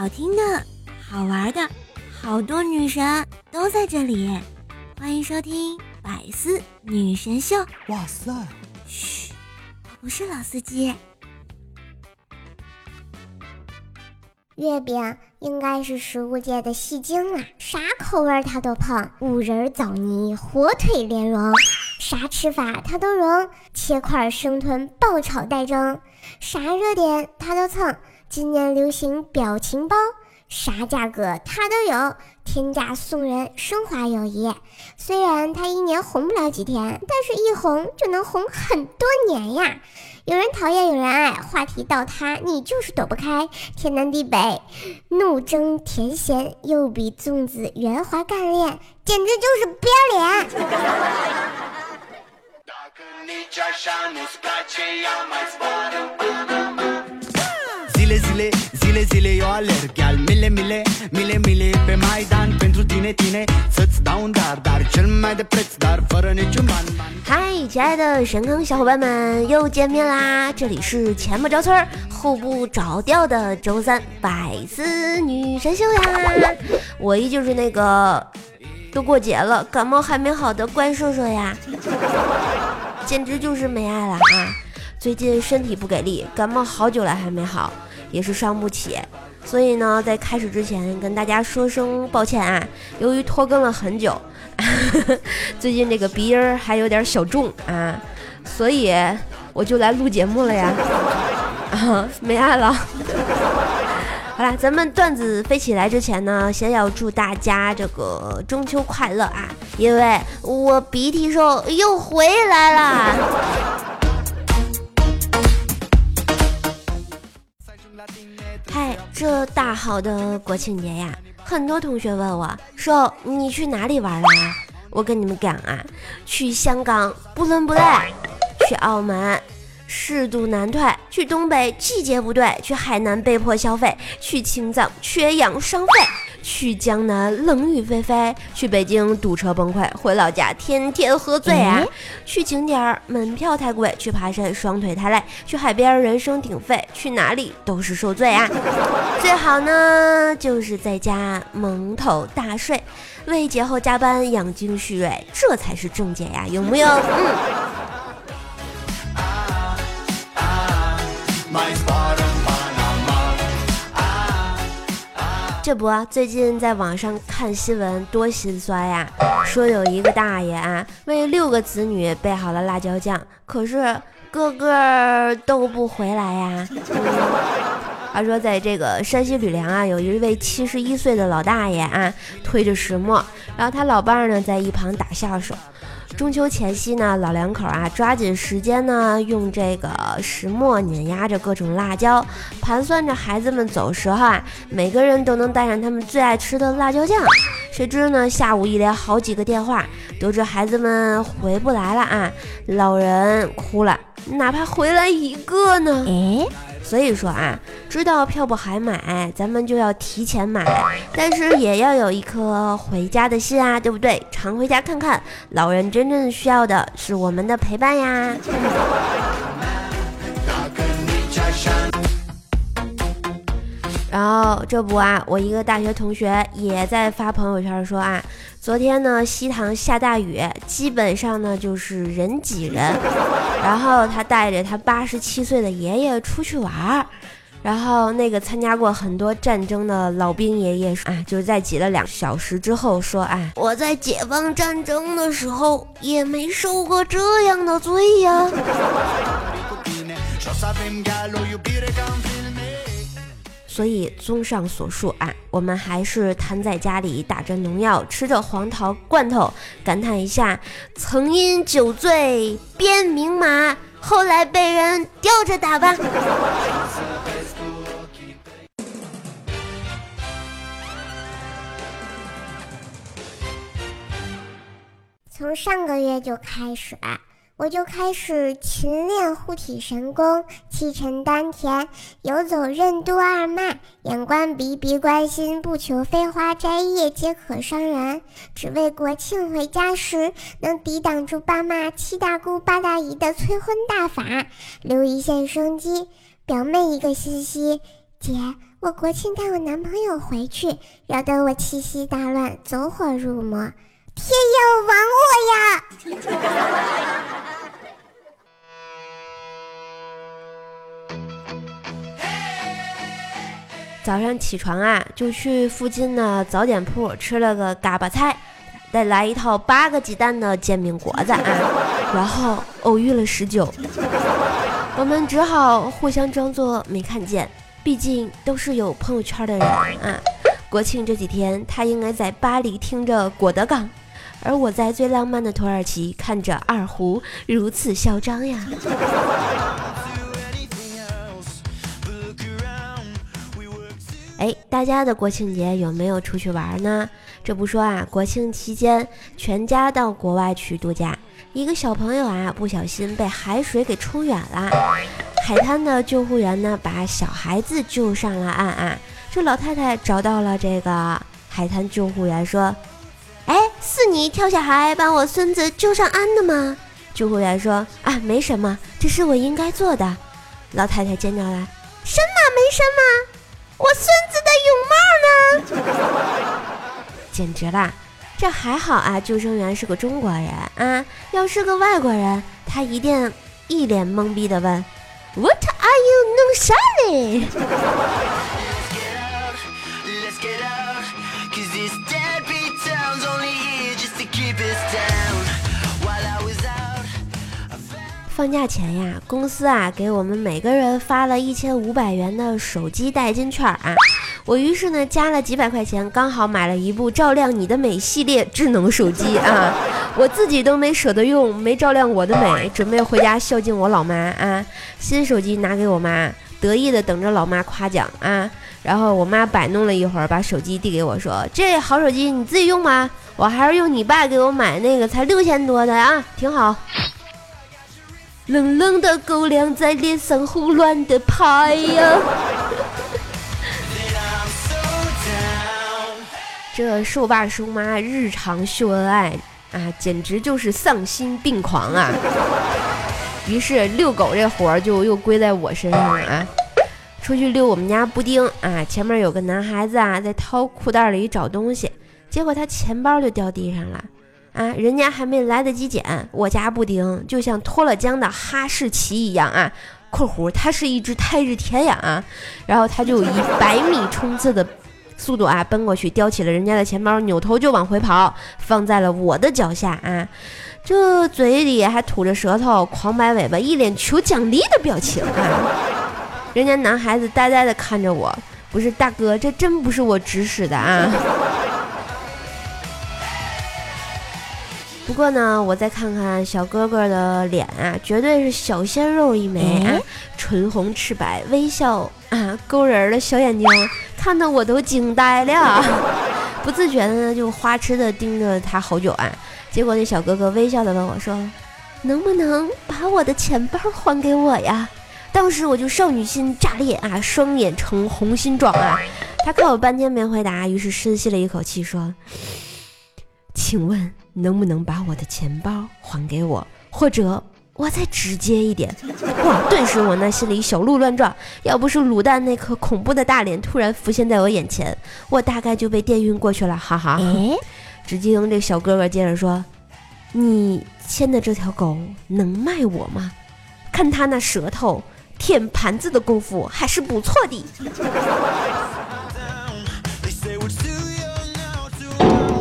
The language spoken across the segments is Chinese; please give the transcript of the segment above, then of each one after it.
好听的、好玩的，好多女神都在这里。欢迎收听《百思女神秀》。哇塞！嘘，我不是老司机。月饼应该是食物界的戏精了，啥口味它都碰，五仁枣泥、火腿莲蓉，啥吃法它都融，切块生吞爆炒带蒸，啥热点它都蹭。今年流行表情包，啥价格它都有，天价送人，升华友谊。虽然它一年红不了几天，但是一红就能红很多年呀。有人讨厌，有人爱，话题到他，你就是躲不开。天南地北，怒争甜咸，又比粽子圆滑干练，简直就是不要脸。你家上嗨，亲爱的神坑小伙伴们，又见面啦！这里是前不着村后不着调的周三百思女神秀呀！我依旧是那个都过节了，感冒还没好的怪兽兽呀，简直就是没爱了啊！最近身体不给力，感冒好久了还没好。也是伤不起，所以呢，在开始之前跟大家说声抱歉啊。由于拖更了很久，最近这个鼻音还有点小重啊，所以我就来录节目了呀。啊，没爱了。好啦，咱们段子飞起来之前呢，先要祝大家这个中秋快乐啊，因为我鼻涕兽又回来了。嗨，这大好的国庆节呀，很多同学问我说：“你去哪里玩了？”我跟你们讲啊，去香港不伦不类，去澳门适度难退，去东北季节不对，去海南被迫消费，去青藏缺氧伤肺。去江南冷雨霏霏，去北京堵车崩溃，回老家天天喝醉啊！去景点门票太贵，去爬山双腿太累，去海边人声鼎沸，去哪里都是受罪啊！最好呢就是在家蒙头大睡，为节后加班养精蓄锐，这才是正解呀，有木有？嗯。这不，最近在网上看新闻，多心酸呀！说有一个大爷啊，为六个子女备好了辣椒酱，可是个个都不回来呀。他说，在这个山西吕梁啊，有一位七十一岁的老大爷啊，推着石磨，然后他老伴儿呢在一旁打下手。中秋前夕呢，老两口啊抓紧时间呢，用这个石磨碾压着各种辣椒，盘算着孩子们走时候啊，每个人都能带上他们最爱吃的辣椒酱。谁知呢，下午一连好几个电话，得知孩子们回不来了啊，老人哭了，哪怕回来一个呢？诶。所以说啊，知道票不还买，咱们就要提前买，但是也要有一颗回家的心啊，对不对？常回家看看，老人真正需要的是我们的陪伴呀。然后这不啊，我一个大学同学也在发朋友圈说啊，昨天呢西塘下大雨，基本上呢就是人挤人。然后他带着他八十七岁的爷爷出去玩儿，然后那个参加过很多战争的老兵爷爷啊，就是在挤了两小时之后说，啊，我在解放战争的时候也没受过这样的罪呀。所以，综上所述啊，我们还是瘫在家里打着农药，吃着黄桃罐头，感叹一下：曾因酒醉鞭名马，后来被人吊着打吧。从上个月就开始。我就开始勤练护体神功，气沉丹田，游走任督二脉，眼观鼻，鼻观心，不求飞花摘叶皆可伤人，只为国庆回家时能抵挡住爸妈、七大姑八大姨的催婚大法，留一线生机。表妹一个信息，姐，我国庆带我男朋友回去，扰得我气息大乱，走火入魔。天要亡我呀！早上起床啊，就去附近的早点铺吃了个嘎巴菜，再来一套八个鸡蛋的煎饼果子啊，然后偶遇了十九，我们只好互相装作没看见。毕竟都是有朋友圈的人啊！国庆这几天，他应该在巴黎听着郭德纲，而我在最浪漫的土耳其看着二胡，如此嚣张呀！哎，大家的国庆节有没有出去玩呢？这不说啊，国庆期间全家到国外去度假，一个小朋友啊不小心被海水给冲远了。海滩的救护员呢，把小孩子救上了岸啊！这老太太找到了这个海滩救护员，说：“哎，是你跳下海把我孙子救上岸的吗？”救护员说：“啊，没什么，这是我应该做的。”老太太尖叫了：“什么没什么？我孙子的泳帽呢？简直啦！这还好啊，救生员是个中国人啊，要是个外国人，他一定一脸懵逼的问。What are you 弄啥呢放假前呀，公司啊给我们每个人发了一千五百元的手机代金券啊。我于是呢加了几百块钱，刚好买了一部照亮你的美系列智能手机啊。我自己都没舍得用，没照亮我的美，准备回家孝敬我老妈啊。新手机拿给我妈，得意的等着老妈夸奖啊。然后我妈摆弄了一会儿，把手机递给我说：“这好手机你自己用吧，我还是用你爸给我买那个才六千多的啊，挺好。”冷冷的狗粮在脸上胡乱的拍呀。这兽爸兽妈日常秀恩爱啊，简直就是丧心病狂啊！于是遛狗这活儿就又归在我身上了啊。出去遛我们家布丁啊，前面有个男孩子啊，在掏裤袋里找东西，结果他钱包就掉地上了啊！人家还没来得及捡，我家布丁就像脱了缰的哈士奇一样啊（括弧它是一只泰日天呀啊），然后他就以百米冲刺的。速度啊，奔过去叼起了人家的钱包，扭头就往回跑，放在了我的脚下啊！这嘴里还吐着舌头，狂摆尾巴，一脸求奖励的表情啊！人家男孩子呆呆的看着我，不是大哥，这真不是我指使的啊！不过呢，我再看看小哥哥的脸啊，绝对是小鲜肉一枚啊，唇红齿白，微笑啊，勾人的小眼睛，看得我都惊呆了，不自觉的呢就花痴的盯着他好久啊。结果那小哥哥微笑的问我说：“能不能把我的钱包还给我呀？”当时我就少女心炸裂啊，双眼呈红心状啊。他看我半天没回答，于是深吸了一口气说：“请问。”能不能把我的钱包还给我，或者我再直接一点？哇！顿时我那心里小鹿乱撞，要不是卤蛋那颗恐怖的大脸突然浮现在我眼前，我大概就被电晕过去了，哈哈。只听这小哥哥接着说：“你牵的这条狗能卖我吗？看他那舌头舔盘子的功夫还是不错的。”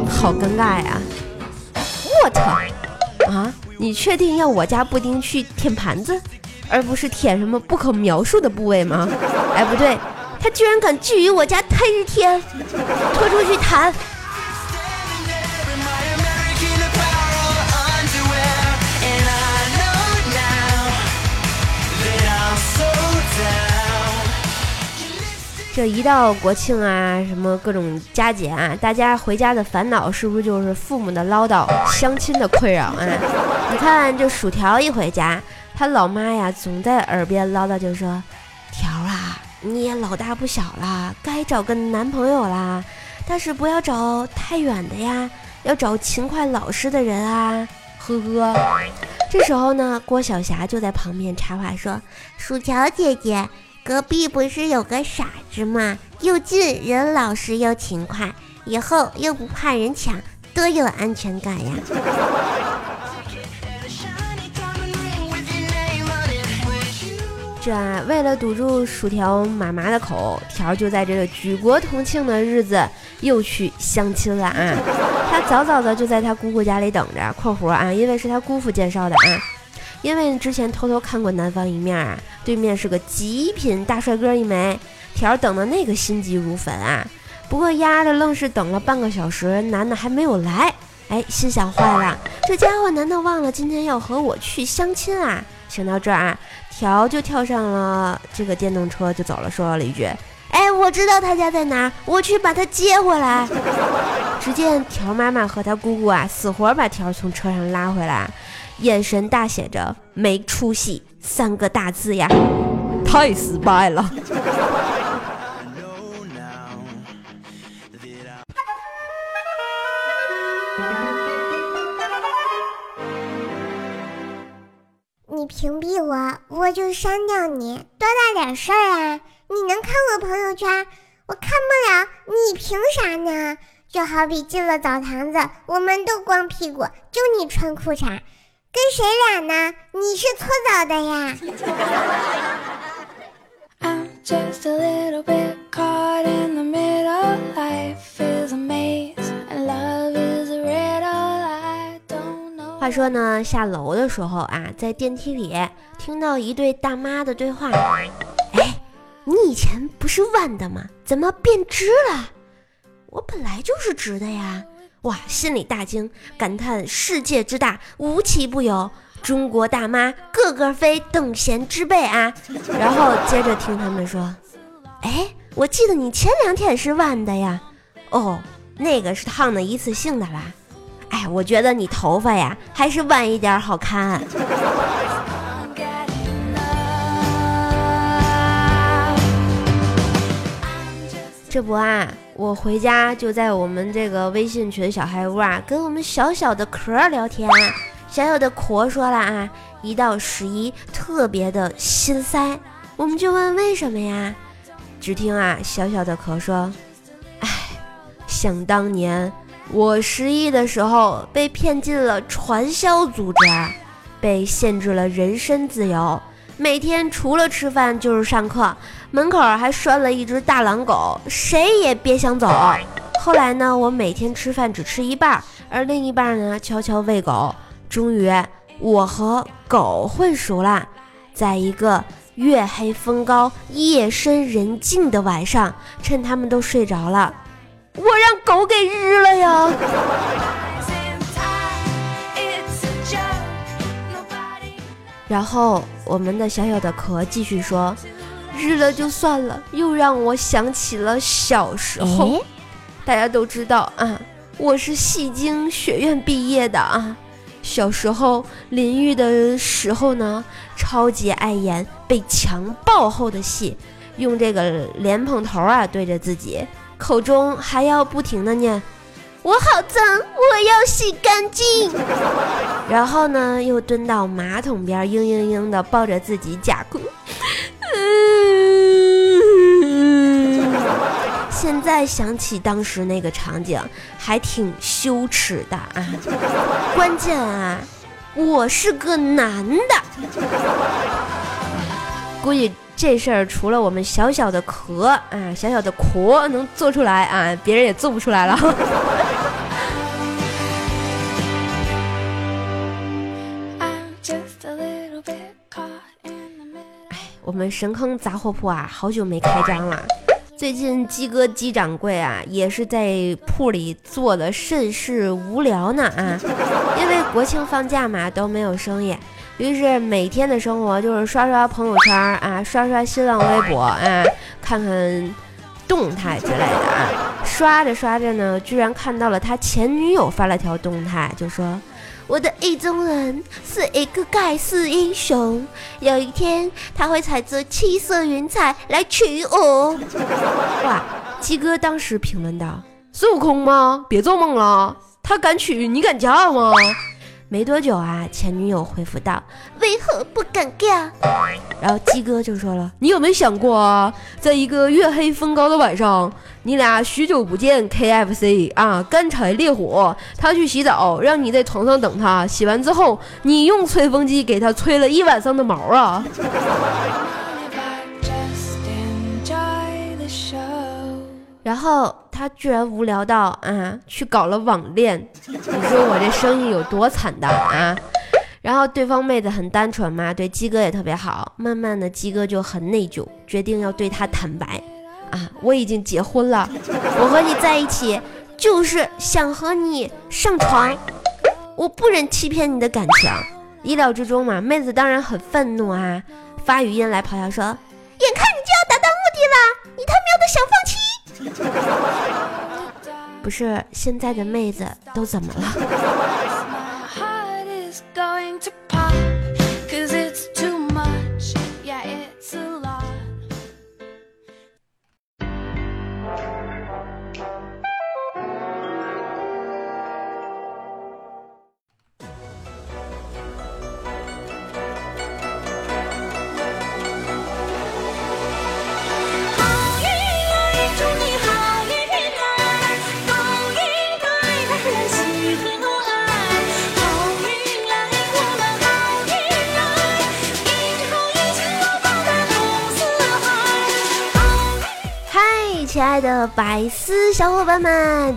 好尴尬呀！what？！啊，你确定要我家布丁去舔盘子，而不是舔什么不可描述的部位吗？哎，不对，他居然敢觊觎我家太日天，拖出去弹！这一到国庆啊，什么各种佳节啊，大家回家的烦恼是不是就是父母的唠叨、相亲的困扰啊？你看这薯条一回家，他老妈呀总在耳边唠叨，就说：“条啊，你也老大不小了，该找个男朋友啦，但是不要找太远的呀，要找勤快老实的人啊。”呵呵。这时候呢，郭晓霞就在旁边插话说：“薯条姐姐。”隔壁不是有个傻子吗？又近人老实又勤快，以后又不怕人抢，多有安全感呀！这为了堵住薯条妈妈的口，条就在这个举国同庆的日子又去相亲了啊！他早早的就在他姑姑家里等着（括弧啊，因为是他姑父介绍的啊），因为之前偷偷看过男方一面啊，对面是个极品大帅哥一枚，条等的那个心急如焚啊！不过丫的愣是等了半个小时，男的还没有来，哎，心想坏了，这家伙难道忘了今天要和我去相亲啊？想到这儿啊。条就跳上了这个电动车就走了，说了一句：“哎，我知道他家在哪儿，我去把他接回来。”只见条妈妈和他姑姑啊，死活把条从车上拉回来，眼神大写着“没出息”三个大字呀，太失败了。你屏蔽我，我就删掉你，多大点事儿啊！你能看我朋友圈，我看不了，你凭啥呢？就好比进了澡堂子，我们都光屁股，就你穿裤衩，跟谁俩呢？你是搓澡的呀？话说呢，下楼的时候啊，在电梯里听到一对大妈的对话。哎，你以前不是弯的吗？怎么变直了？我本来就是直的呀！哇，心里大惊，感叹世界之大，无奇不有。中国大妈个个非等闲之辈啊！然后接着听他们说，哎，我记得你前两天是弯的呀？哦，那个是烫的一次性的啦。哎，我觉得你头发呀，还是弯一点好看。这不啊，我回家就在我们这个微信群小黑屋啊，跟我们小小的壳聊天。小小的壳说了啊，一到十一特别的心塞，我们就问为什么呀？只听啊，小小的壳说，哎，想当年。我十一的时候被骗进了传销组织，被限制了人身自由，每天除了吃饭就是上课，门口还拴了一只大狼狗，谁也别想走。后来呢，我每天吃饭只吃一半，而另一半呢悄悄喂狗。终于，我和狗混熟了，在一个月黑风高、夜深人静的晚上，趁他们都睡着了。我让狗给日了呀！然后我们的小小的壳继续说：“日了就算了，又让我想起了小时候。大家都知道啊，我是戏精学院毕业的啊。小时候淋浴的时候呢，超级爱演被强暴后的戏，用这个莲蓬头啊对着自己。”口中还要不停的念：“我好脏，我要洗干净。”然后呢，又蹲到马桶边，嘤嘤嘤的抱着自己假哭。现在想起当时那个场景，还挺羞耻的啊！关键啊，我是个男的，估计。这事儿除了我们小小的壳啊，小小的壳能做出来啊，别人也做不出来了。哎，我们神坑杂货铺啊，好久没开张了。最近鸡哥鸡掌柜啊，也是在铺里做的甚是无聊呢啊，因为国庆放假嘛，都没有生意。于是每天的生活就是刷刷朋友圈啊，刷刷新浪微博啊，看看动态之类的啊。刷着刷着呢，居然看到了他前女友发了条动态，就说：“我的意中人是一个盖世英雄，有一天他会踩着七色云彩来娶我。”哇！鸡哥当时评论道：“孙悟空吗？别做梦了，他敢娶，你敢嫁吗？”没多久啊，前女友回复道：“为何不敢干？”然后鸡哥就说了：“你有没有想过啊，在一个月黑风高的晚上，你俩许久不见，KFC 啊，干柴烈火，他去洗澡，让你在床上等他，洗完之后，你用吹风机给他吹了一晚上的毛啊。”然后他居然无聊到啊，去搞了网恋。你说我这生意有多惨淡啊？然后对方妹子很单纯嘛，对鸡哥也特别好。慢慢的，鸡哥就很内疚，决定要对他坦白啊，我已经结婚了，我和你在一起就是想和你上床，我不忍欺骗你的感情。意料之中嘛，妹子当然很愤怒啊，发语音来咆哮说：“眼看你就要达到目的了，你他喵的想放弃？”不是现在的妹子都怎么了？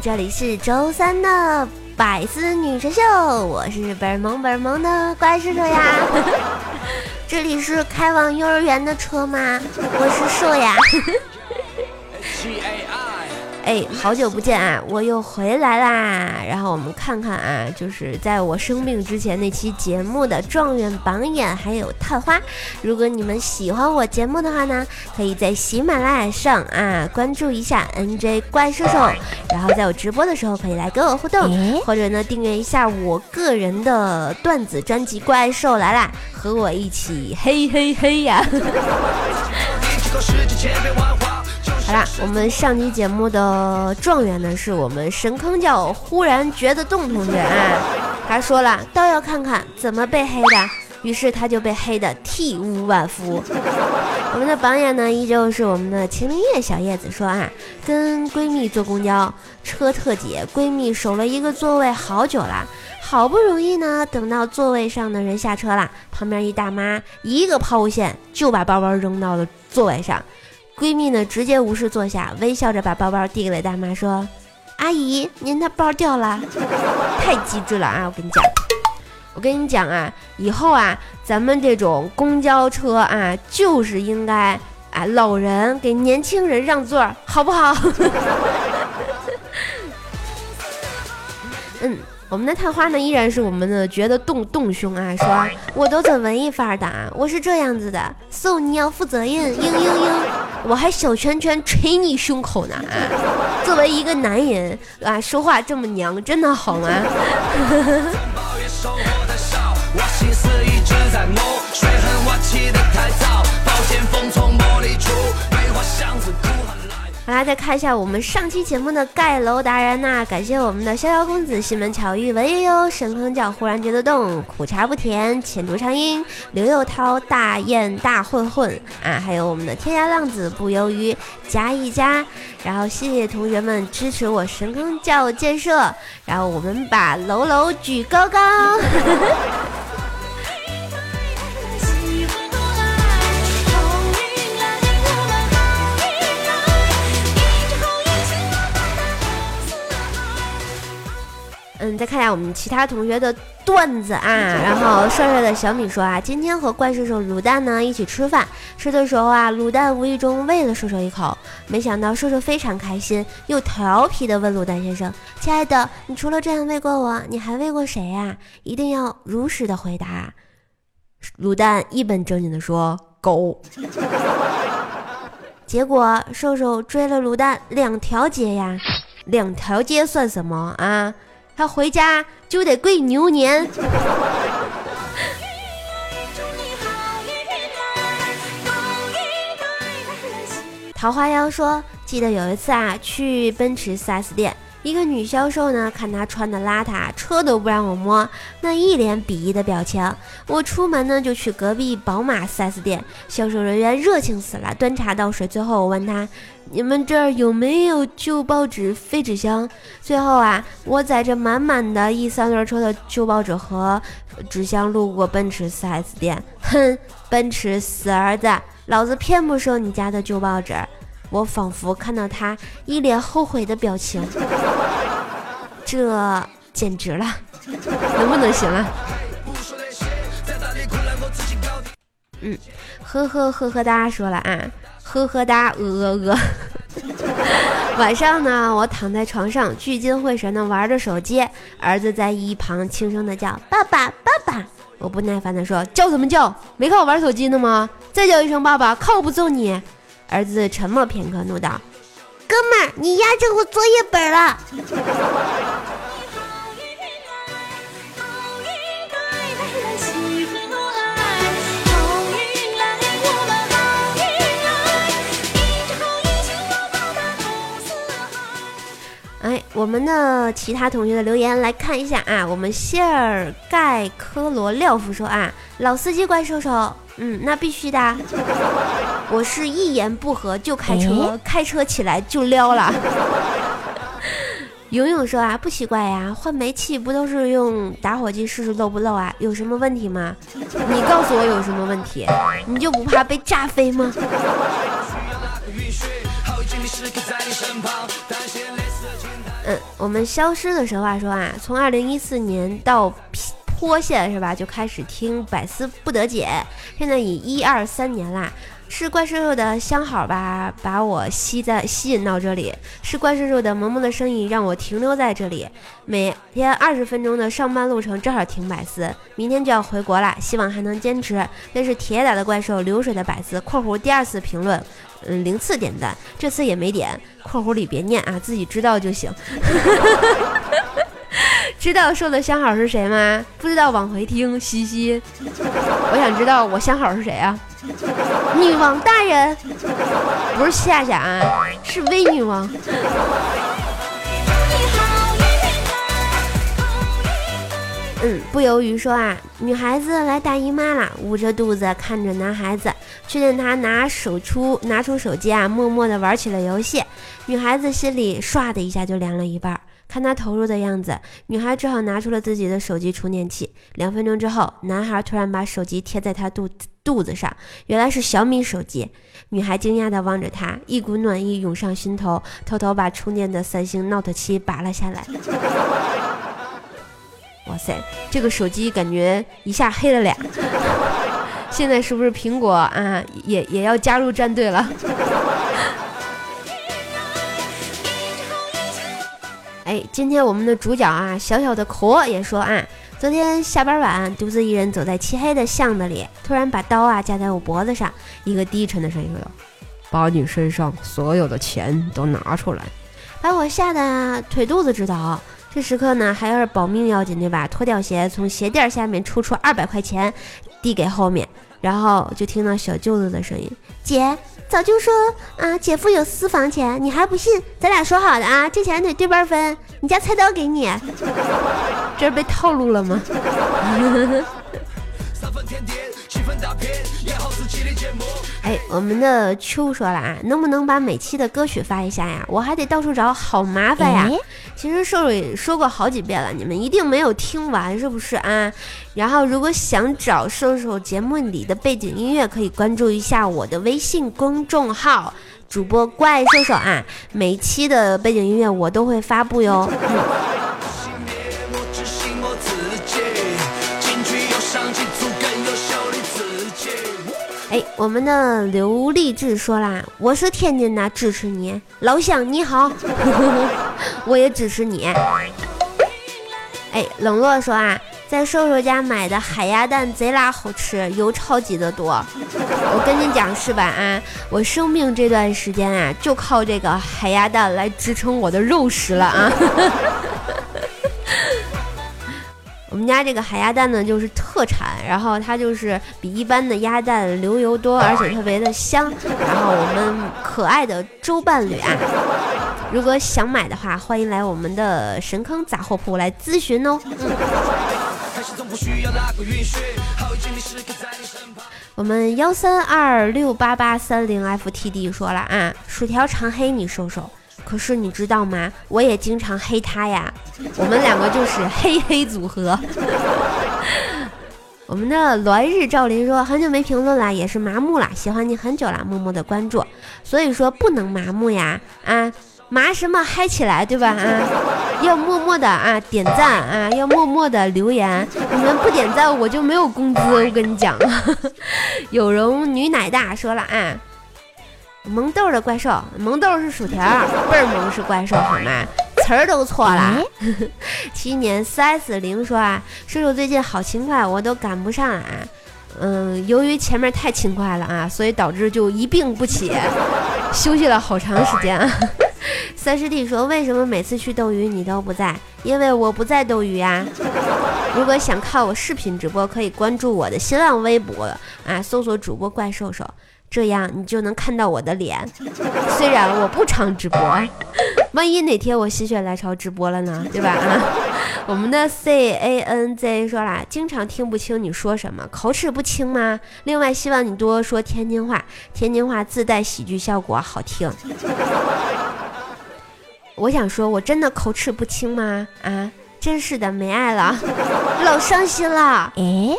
这里是周三的百思女神秀，我是本萌本萌的怪叔叔呀。这里是开往幼儿园的车吗？我是兽呀。哎，好久不见啊！我又回来啦。然后我们看看啊，就是在我生病之前那期节目的状元榜眼还有探花。如果你们喜欢我节目的话呢，可以在喜马拉雅上啊关注一下 NJ 怪兽兽，然后在我直播的时候可以来跟我互动，或者呢订阅一下我个人的段子专辑《怪兽来啦》，和我一起嘿嘿嘿呀。好啦，我们上期节目的状元呢，是我们神坑教忽然觉得动同学啊，他说了，倒要看看怎么被黑的，于是他就被黑的体无完肤。我们的榜眼呢，依旧是我们的秦明月小叶子说啊，跟闺蜜坐公交车特挤，闺蜜守了一个座位好久了，好不容易呢，等到座位上的人下车了，旁边一大妈一个抛物线就把包包扔到了座位上。闺蜜呢，直接无视坐下，微笑着把包包递给了大妈，说：“阿姨，您的包掉了，太机智了啊！我跟你讲，我跟你讲啊，以后啊，咱们这种公交车啊，就是应该啊，老人给年轻人让座，好不好？” 嗯。我们的探花呢，依然是我们的觉得动动胸啊，说我都走文艺范儿的，我是这样子的，so 你要负责任，嘤嘤嘤，我还小拳拳捶你胸口呢！作为一个男人啊，说话这么娘，真的好吗？好啦，再看一下我们上期节目的盖楼达人呐，感谢我们的逍遥公子、西门巧遇、文悠悠、神坑教、忽然觉得动、苦茶不甜、浅读长音、刘佑涛、大雁大混混啊，还有我们的天涯浪子不忧郁加一加，然后谢谢同学们支持我神坑教建设，然后我们把楼楼举高高。嗯，再看一下我们其他同学的段子啊。然后帅帅的小米说啊，今天和怪兽兽卤蛋呢一起吃饭，吃的时候啊，卤蛋无意中喂了兽兽一口，没想到兽兽非常开心，又调皮的问卤蛋先生：“亲爱的，你除了这样喂过我，你还喂过谁呀？”一定要如实的回答。卤蛋一本正经的说：“狗。” 结果兽兽追了卤蛋两条街呀，两条街算什么啊？他回家就得跪牛年。桃花妖说：“记得有一次啊，去奔驰 4S 店，一个女销售呢，看他穿的邋遢，车都不让我摸，那一脸鄙夷的表情。我出门呢，就去隔壁宝马 4S 店，销售人员热情死了，端茶倒水。最后我问他：“你们这儿有没有旧报纸、废纸箱？”最后啊，我载着满满的一三轮车的旧报纸和纸箱路过奔驰 4S 店。哼，奔驰死儿子，老子偏不收你家的旧报纸。我仿佛看到他一脸后悔的表情，这简直了，能不能行啊？嗯，呵呵呵呵哒说了啊，呵呵哒呃呃呃。晚上呢，我躺在床上聚精会神的玩着手机，儿子在一旁轻声的叫爸爸爸爸。我不耐烦的说叫什么叫？没看我玩手机呢吗？再叫一声爸爸，看我不揍你！儿子沉默片刻，怒道：“哥们儿，你压着我作业本了！”哎，我们的其他同学的留言来看一下啊。我们谢尔盖科罗廖夫说啊，老司机怪兽兽。嗯，那必须的。我是一言不合就开车，开车起来就撩了。勇勇说啊，不奇怪呀，换煤气不都是用打火机试试漏不漏啊？有什么问题吗？你告诉我有什么问题？你就不怕被炸飞吗？嗯，我们消失的时候啊说啊，从二零一四年到。脱线是吧？就开始听百思不得解，现在已一二三年啦。是怪兽兽的相好吧，把我吸在吸引到这里；是怪兽兽的萌萌的声音让我停留在这里。每天二十分钟的上班路程正好听百思，明天就要回国啦，希望还能坚持。那是铁打的怪兽，流水的百思（括弧第二次评论，嗯，零次点赞，这次也没点）（括弧里别念啊，自己知道就行。）知道说的相好是谁吗？不知道往回听，嘻嘻。我想知道我相好是谁啊？女王大人，不是夏夏啊，是威女王。嗯，不由于说啊，女孩子来大姨妈了，捂着肚子看着男孩子，确定他拿手出拿出手机啊，默默的玩起了游戏。女孩子心里唰的一下就凉了一半。看他投入的样子，女孩只好拿出了自己的手机充电器。两分钟之后，男孩突然把手机贴在她肚肚子上，原来是小米手机。女孩惊讶地望着他，一股暖意涌上心头，偷偷把充电的三星 Note 七拔了下来。哇塞，这个手机感觉一下黑了俩。现在是不是苹果啊，也也要加入战队了？哎，今天我们的主角啊，小小的壳也说啊，昨天下班晚，独自一人走在漆黑的巷子里，突然把刀啊架在我脖子上，一个低沉的声音说道：“把你身上所有的钱都拿出来。”把我吓得腿肚子直抖。这时刻呢，还要是保命要紧对吧？脱掉鞋，从鞋垫下面抽出二百块钱，递给后面，然后就听到小舅子的声音：“姐。”早就说啊，姐夫有私房钱，你还不信？咱俩说好的啊，这钱得对半分。你家菜刀给你，这是被套路了吗？哎，我们的秋说了啊，能不能把每期的歌曲发一下呀？我还得到处找，好麻烦呀。其实瘦瘦也说过好几遍了，你们一定没有听完，是不是啊？然后如果想找瘦瘦节目里的背景音乐，可以关注一下我的微信公众号，主播怪兽兽啊，每期的背景音乐我都会发布哟。哎，我们的刘励志说啦，我是天津的，支持你，老乡你好，我也支持你。哎，冷落说啊，在瘦瘦家买的海鸭蛋贼拉好吃，油超级的多。我跟你讲是吧啊，我生病这段时间啊，就靠这个海鸭蛋来支撑我的肉食了啊。我们家这个海鸭蛋呢，就是特产，然后它就是比一般的鸭蛋流油多，而且特别的香。然后我们可爱的周伴侣啊，如果想买的话，欢迎来我们的神坑杂货铺来咨询哦。我们幺三二六八八三零 ftd 说了啊，薯条长黑你收收，可是你知道吗？我也经常黑他呀，我们两个就是黑黑组合。我们的栾日照林说很久没评论了，也是麻木了，喜欢你很久了，默默的关注，所以说不能麻木呀啊，麻什么嗨起来对吧啊？要默默的啊点赞啊，要默默的留言，你们不点赞我就没有工资，我跟你讲。有容女奶大说了啊，萌豆的怪兽，萌豆是薯条，倍儿萌是怪兽好吗？词儿都错了。七年四 S 零说啊，叔叔最近好勤快，我都赶不上啊。嗯，由于前面太勤快了啊，所以导致就一病不起，休息了好长时间。三师弟说，为什么每次去斗鱼你都不在？因为我不在斗鱼呀。如果想看我视频直播，可以关注我的新浪微博啊，搜索主播怪兽兽。这样你就能看到我的脸，虽然我不常直播，万一哪天我心血来潮直播了呢，对吧？啊，我们的 C A N Z 说啦，经常听不清你说什么，口齿不清吗？另外，希望你多说天津话，天津话自带喜剧效果，好听。我想说，我真的口齿不清吗？啊，真是的，没爱了，老伤心了。哎。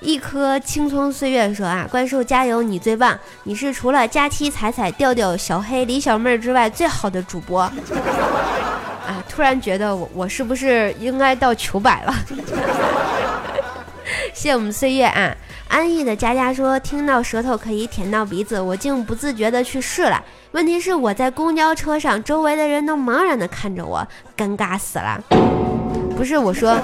一颗青葱岁月说啊，怪兽加油，你最棒！你是除了佳期、彩彩、调调、小黑、李小妹儿之外最好的主播。啊，突然觉得我我是不是应该到糗百了？谢谢我们岁月啊！安逸的佳佳说，听到舌头可以舔到鼻子，我竟不自觉的去试了。问题是我在公交车上，周围的人都茫然的看着我，尴尬死了。不是我说，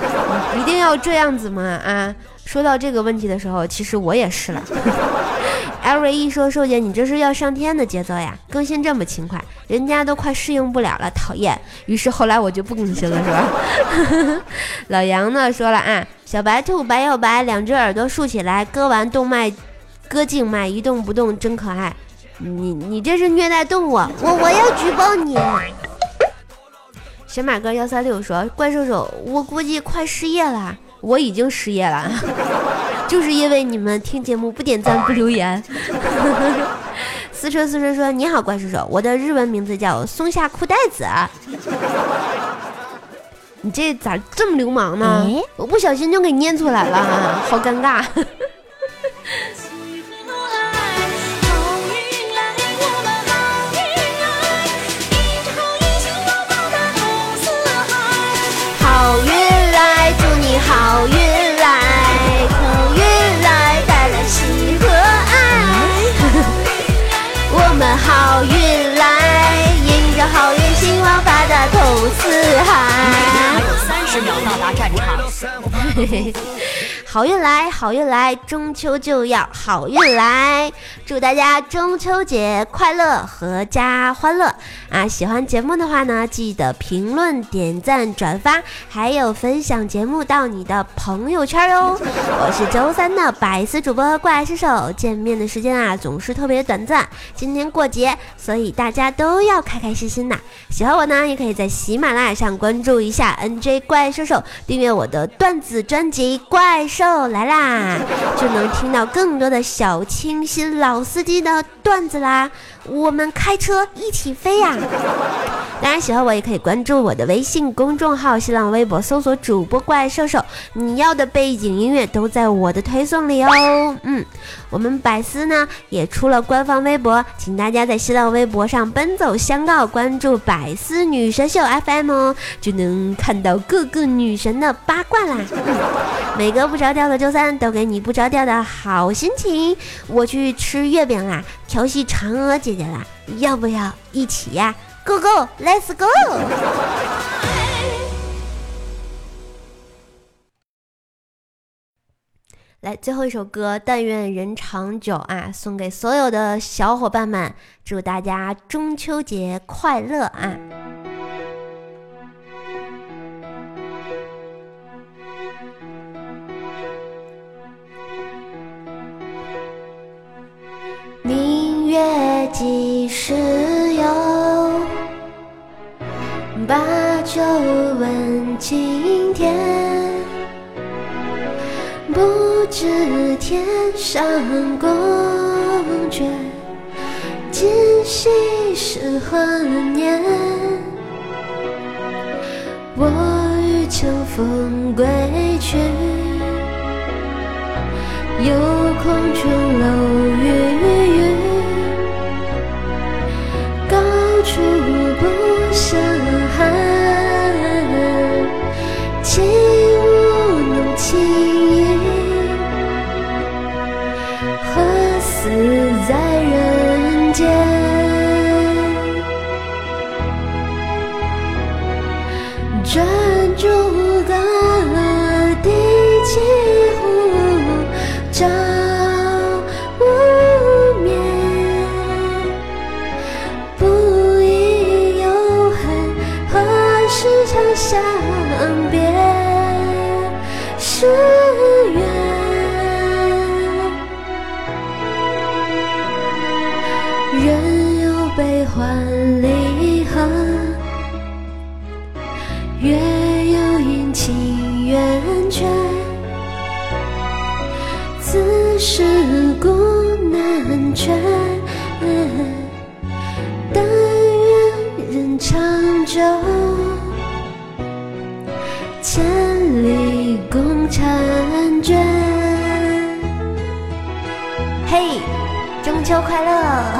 一定要这样子吗？啊！说到这个问题的时候，其实我也是了。L V 一说：“瘦姐，你这是要上天的节奏呀！更新这么勤快，人家都快适应不了了，讨厌。”于是后来我就不更新了，是吧？老杨呢说了啊：“小白兔白又白，两只耳朵竖起来，割完动脉，割静脉，一动不动，真可爱。”你你这是虐待动物，我我要举报你。小马哥幺三六说：“怪兽兽，我估计快失业了。”我已经失业了，就是因为你们听节目不点赞不留言。四车四车说：“你好，怪兽手，我的日文名字叫松下裤带子。”你这咋这么流氓呢？我不小心就给念出来了，好尴尬。嘿嘿。好运来，好运来，中秋就要好运来！祝大家中秋节快乐，阖家欢乐啊！喜欢节目的话呢，记得评论、点赞、转发，还有分享节目到你的朋友圈哟！我是周三的百思主播怪兽手，见面的时间啊总是特别短暂。今天过节，所以大家都要开开心心呐！喜欢我呢，也可以在喜马拉雅上关注一下 NJ 怪兽手，订阅我的段子专辑《怪兽》。来啦，就能听到更多的小清新老司机的段子啦！我们开车一起飞呀！当然，喜欢我也可以关注我的微信公众号、新浪微博，搜索主播怪兽兽。你要的背景音乐都在我的推送里哦。嗯，我们百思呢也出了官方微博，请大家在新浪微博上奔走相告，关注百思女神秀 FM 哦，就能看到各个女神的八卦啦。每个不着调的周三都给你不着调的好心情。我去吃月饼啦，调戏嫦娥姐姐啦，要不要一起呀？Go go, let's go！来，最后一首歌《但愿人长久》啊，送给所有的小伙伴们，祝大家中秋节快乐啊！明月几时有？把酒问青天不知天上宫阙今夕是何年？我欲乘风归去。这暗。收快乐。